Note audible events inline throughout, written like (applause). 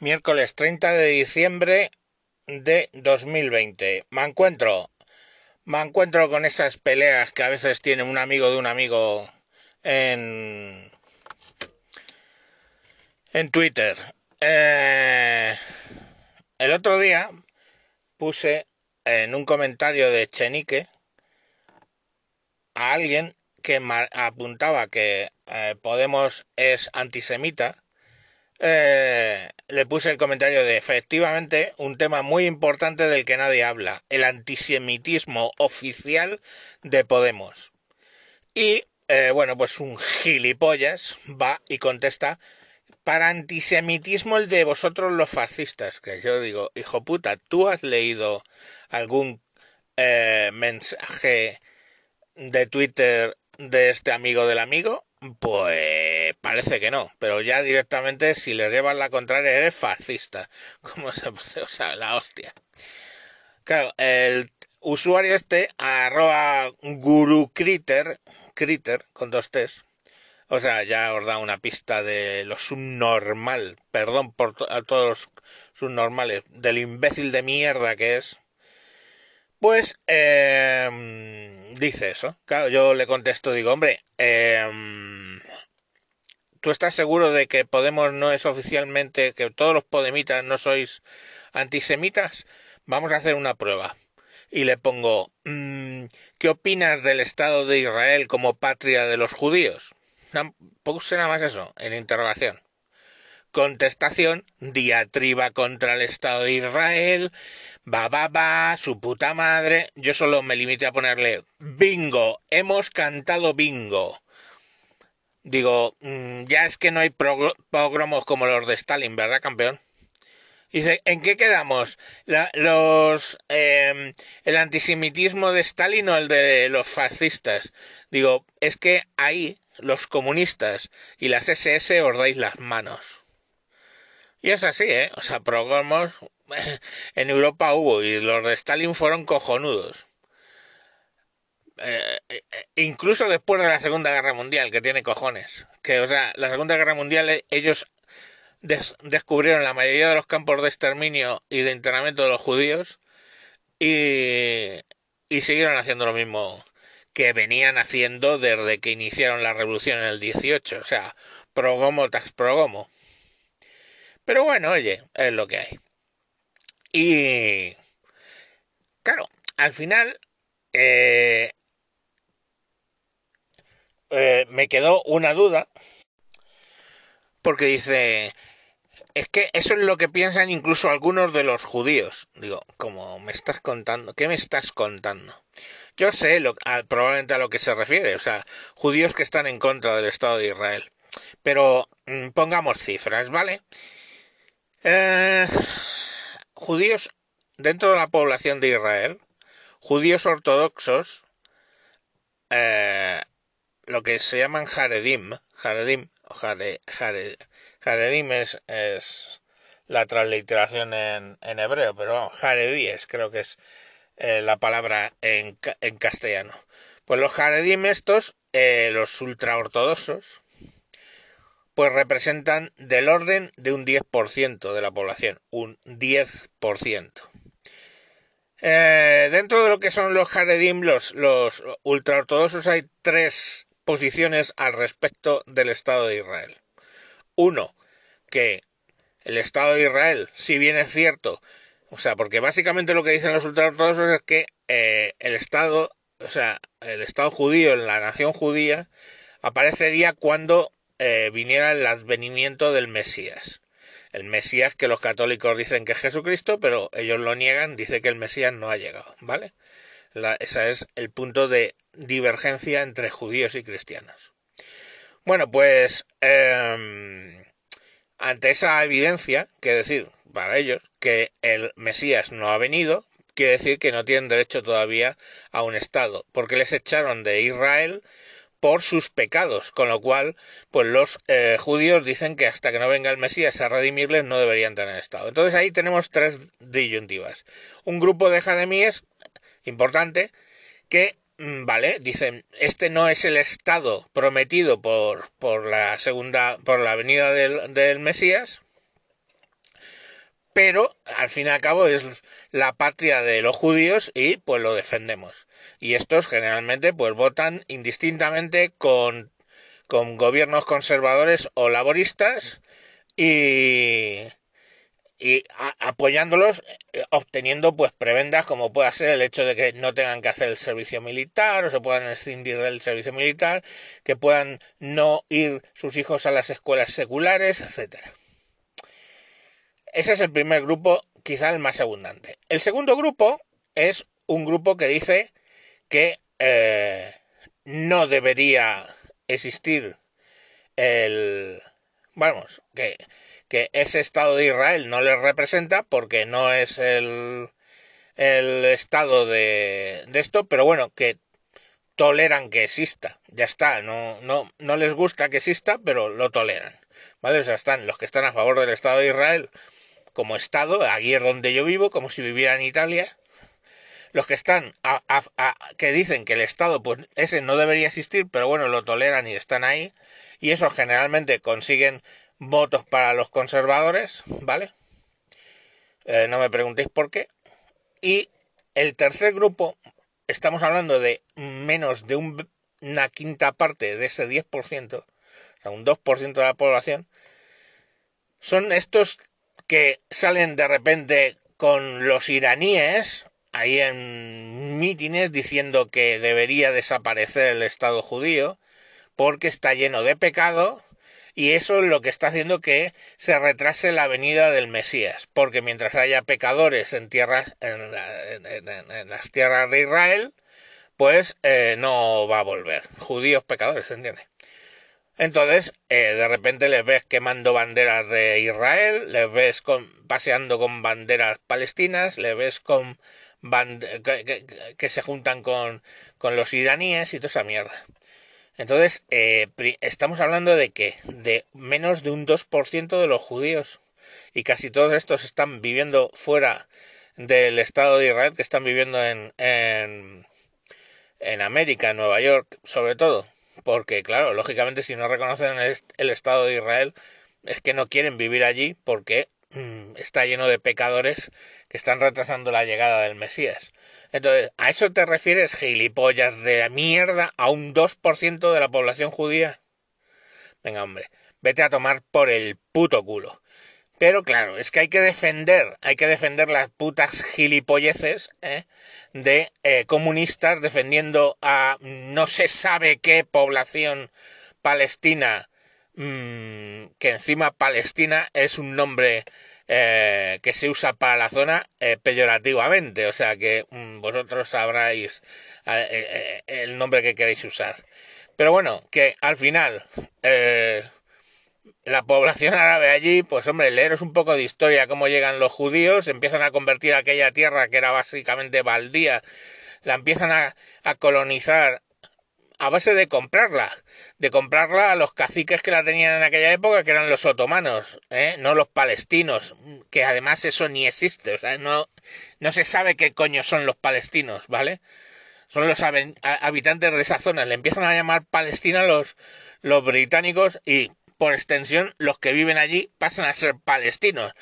miércoles 30 de diciembre de 2020. Me encuentro, me encuentro con esas peleas que a veces tiene un amigo de un amigo en, en Twitter. Eh, el otro día puse en un comentario de Chenique a alguien que apuntaba que eh, Podemos es antisemita eh, le puse el comentario de efectivamente un tema muy importante del que nadie habla, el antisemitismo oficial de Podemos. Y eh, bueno, pues un gilipollas va y contesta para antisemitismo el de vosotros los fascistas, que yo digo, hijo puta, ¿tú has leído algún eh, mensaje de Twitter de este amigo del amigo? Pues parece que no, pero ya directamente si le llevas la contraria eres fascista. (laughs) ¿Cómo se puede? O sea, la hostia. Claro, el usuario este, arroba gurucritter, critter, con dos T's, o sea, ya os da una pista de lo subnormal, perdón por a todos los subnormales, del imbécil de mierda que es, pues eh, dice eso. Claro, yo le contesto, digo, hombre, eh, ¿tú estás seguro de que Podemos no es oficialmente, que todos los podemitas no sois antisemitas? Vamos a hacer una prueba. Y le pongo, mm, ¿qué opinas del Estado de Israel como patria de los judíos? Puse nada más eso, en interrogación. Contestación, diatriba contra el Estado de Israel, va, va, va, su puta madre. Yo solo me limité a ponerle bingo, hemos cantado bingo. Digo, mm, ya es que no hay pogromos como los de Stalin, ¿verdad, campeón? Dice, ¿en qué quedamos? los em, ¿El antisemitismo de Stalin o el de los fascistas? Digo, es que ahí los comunistas y las SS os dais las manos. Y es así, ¿eh? O sea, pogromos (laughs) en Europa hubo y los de Stalin fueron cojonudos. Eh, eh, incluso después de la Segunda Guerra Mundial, que tiene cojones. Que, o sea, la Segunda Guerra Mundial eh, ellos descubrieron la mayoría de los campos de exterminio y de internamiento de los judíos y, y siguieron haciendo lo mismo que venían haciendo desde que iniciaron la revolución en el 18. O sea, progomo tras progomo. Pero bueno, oye, es lo que hay. Y claro, al final eh, me quedó una duda porque dice, es que eso es lo que piensan incluso algunos de los judíos. Digo, como me estás contando, ¿qué me estás contando? Yo sé lo, probablemente a lo que se refiere, o sea, judíos que están en contra del Estado de Israel. Pero mm, pongamos cifras, ¿vale? Eh, judíos dentro de la población de Israel, judíos ortodoxos, eh, lo que se llaman Jaredim, Jaredim, o Jaredim es, es, la transliteración en, en hebreo, pero vamos, Jaredíes creo que es eh, la palabra en, en, castellano. Pues los Jaredim estos, eh, los ultraortodoxos, pues representan del orden de un 10% de la población, un 10%. Eh, dentro de lo que son los Haredim, los, los ultraortodoxos, hay tres posiciones al respecto del Estado de Israel. Uno, que el Estado de Israel, si bien es cierto, o sea, porque básicamente lo que dicen los ultraortodoxos es que eh, el Estado, o sea, el Estado judío la nación judía aparecería cuando eh, viniera el advenimiento del Mesías. El Mesías que los católicos dicen que es Jesucristo, pero ellos lo niegan, dice que el Mesías no ha llegado, ¿vale? Ese es el punto de divergencia entre judíos y cristianos. Bueno, pues em, ante esa evidencia, que decir para ellos que el Mesías no ha venido, quiere decir que no tienen derecho todavía a un Estado, porque les echaron de Israel por sus pecados, con lo cual, pues los eh, judíos dicen que hasta que no venga el Mesías a redimirles no deberían tener Estado. Entonces ahí tenemos tres disyuntivas. Un grupo de jademíes importante que, mm, vale, dicen, este no es el Estado prometido por, por la segunda, por la venida del, del Mesías, pero al fin y al cabo es la patria de los judíos y pues lo defendemos. Y estos generalmente pues votan indistintamente con, con gobiernos conservadores o laboristas y, y apoyándolos, eh, obteniendo pues prebendas como pueda ser el hecho de que no tengan que hacer el servicio militar o se puedan escindir del servicio militar, que puedan no ir sus hijos a las escuelas seculares, etcétera. Ese es el primer grupo, quizá el más abundante. El segundo grupo es un grupo que dice que eh, no debería existir el... Vamos, que que ese Estado de Israel no les representa porque no es el, el Estado de, de esto, pero bueno, que toleran que exista, ya está, no, no, no les gusta que exista, pero lo toleran, ¿vale? O sea, están los que están a favor del Estado de Israel como Estado, aquí es donde yo vivo, como si viviera en Italia, los que están a, a, que dicen que el Estado, pues ese no debería existir, pero bueno, lo toleran y están ahí, y eso generalmente consiguen votos para los conservadores, ¿vale? Eh, no me preguntéis por qué. Y el tercer grupo, estamos hablando de menos de una quinta parte de ese 10%, o sea, un 2% de la población, son estos que salen de repente con los iraníes ahí en mítines diciendo que debería desaparecer el Estado judío porque está lleno de pecado y eso es lo que está haciendo que se retrase la venida del Mesías, porque mientras haya pecadores en tierras, en, las tierras de Israel, pues eh, no va a volver. Judíos pecadores, ¿entiendes? Entonces, eh, de repente les ves quemando banderas de Israel, les ves con, paseando con banderas palestinas, les ves con que, que, se juntan con, con los iraníes y toda esa mierda. Entonces, eh, estamos hablando de que de menos de un 2% de los judíos y casi todos estos están viviendo fuera del Estado de Israel, que están viviendo en, en, en América, en Nueva York, sobre todo, porque claro, lógicamente si no reconocen el, el Estado de Israel es que no quieren vivir allí porque está lleno de pecadores que están retrasando la llegada del Mesías. Entonces, ¿a eso te refieres, gilipollas de mierda, a un 2% de la población judía? Venga, hombre, vete a tomar por el puto culo. Pero claro, es que hay que defender, hay que defender las putas gilipolleces ¿eh? de eh, comunistas defendiendo a no se sabe qué población palestina, mmm, que encima Palestina es un nombre eh, que se usa para la zona eh, peyorativamente, o sea que mm, vosotros sabráis eh, el nombre que queréis usar. Pero bueno, que al final la población árabe allí, pues hombre, leeros un poco de historia, cómo llegan los judíos, empiezan a convertir aquella tierra que era básicamente baldía, la empiezan a, a colonizar a base de comprarla, de comprarla a los caciques que la tenían en aquella época, que eran los otomanos, ¿eh? no los palestinos, que además eso ni existe, o sea, no, no se sabe qué coño son los palestinos, ¿vale? Son los habitantes de esa zona, le empiezan a llamar Palestina los, los británicos y por extensión los que viven allí pasan a ser palestinos.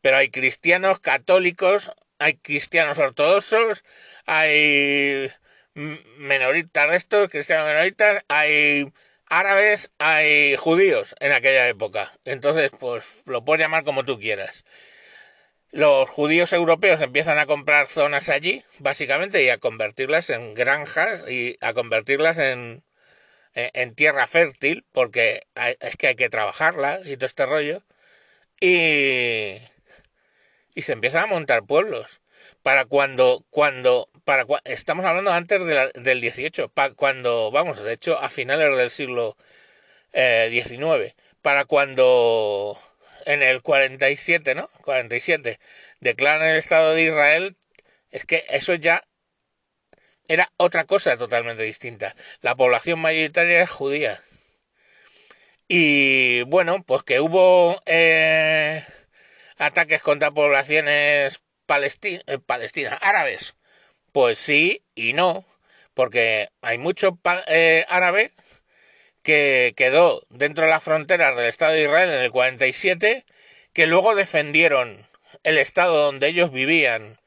Pero hay cristianos católicos, hay cristianos ortodoxos, hay menoritas de estos, cristianos menoritas, hay árabes, hay judíos en aquella época. Entonces, pues lo puedes llamar como tú quieras. Los judíos europeos empiezan a comprar zonas allí, básicamente, y a convertirlas en granjas y a convertirlas en, en, tierra fértil, porque es que hay que trabajarla y todo este rollo. Y, y se empiezan a montar pueblos para cuando, cuando, para estamos hablando antes del 18, para cuando, vamos, de hecho, a finales del siglo XIX, eh, para cuando en el 47, ¿no? 47, declaran el Estado de Israel, es que eso ya era otra cosa totalmente distinta. La población mayoritaria era judía. Y bueno, pues que hubo eh, ataques contra poblaciones eh, palestinas, árabes. Pues sí y no, porque hay mucho eh, árabe que quedó dentro de las fronteras del Estado de Israel en el 47, que luego defendieron el estado donde ellos vivían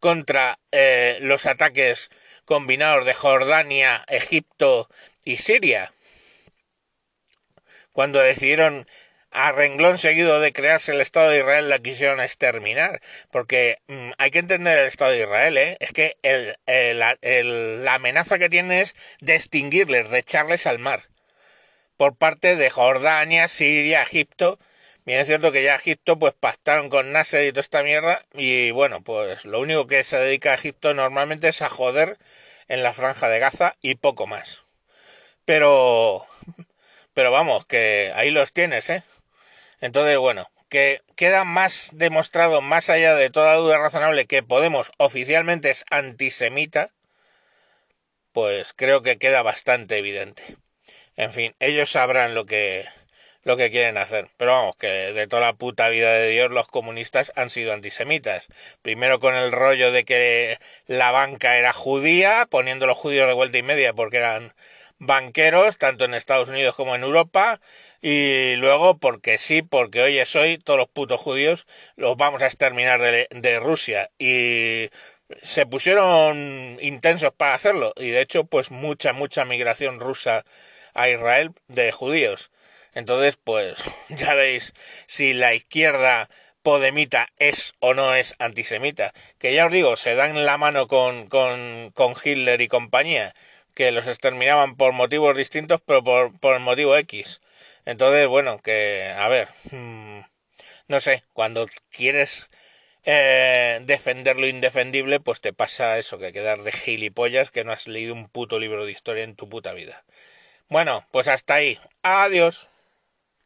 contra eh, los ataques combinados de Jordania, Egipto y Siria. Cuando decidieron a renglón seguido de crearse el Estado de Israel la quisieron exterminar, porque mm, hay que entender el Estado de Israel, ¿eh? es que la amenaza que tiene es de extinguirles, de echarles al mar, por parte de Jordania, Siria, Egipto, Bien es cierto que ya Egipto pues pactaron con Nasser y toda esta mierda y bueno, pues lo único que se dedica a Egipto normalmente es a joder en la franja de Gaza y poco más. Pero pero vamos, que ahí los tienes, ¿eh? Entonces, bueno, que queda más demostrado, más allá de toda duda razonable, que Podemos oficialmente es antisemita, pues creo que queda bastante evidente. En fin, ellos sabrán lo que lo que quieren hacer. Pero vamos, que de toda la puta vida de Dios los comunistas han sido antisemitas. Primero con el rollo de que la banca era judía, poniendo los judíos de vuelta y media porque eran banqueros, tanto en Estados Unidos como en Europa, y luego porque sí, porque hoy es hoy, todos los putos judíos los vamos a exterminar de, de Rusia. Y se pusieron intensos para hacerlo, y de hecho, pues mucha, mucha migración rusa a Israel de judíos. Entonces, pues (laughs) ya veis si la izquierda podemita es o no es antisemita. Que ya os digo, se dan la mano con, con, con Hitler y compañía, que los exterminaban por motivos distintos, pero por, por el motivo X. Entonces, bueno, que, a ver, mm, no sé, cuando quieres eh, defender lo indefendible, pues te pasa eso, que quedar de gilipollas que no has leído un puto libro de historia en tu puta vida. Bueno, pues hasta ahí. Adiós.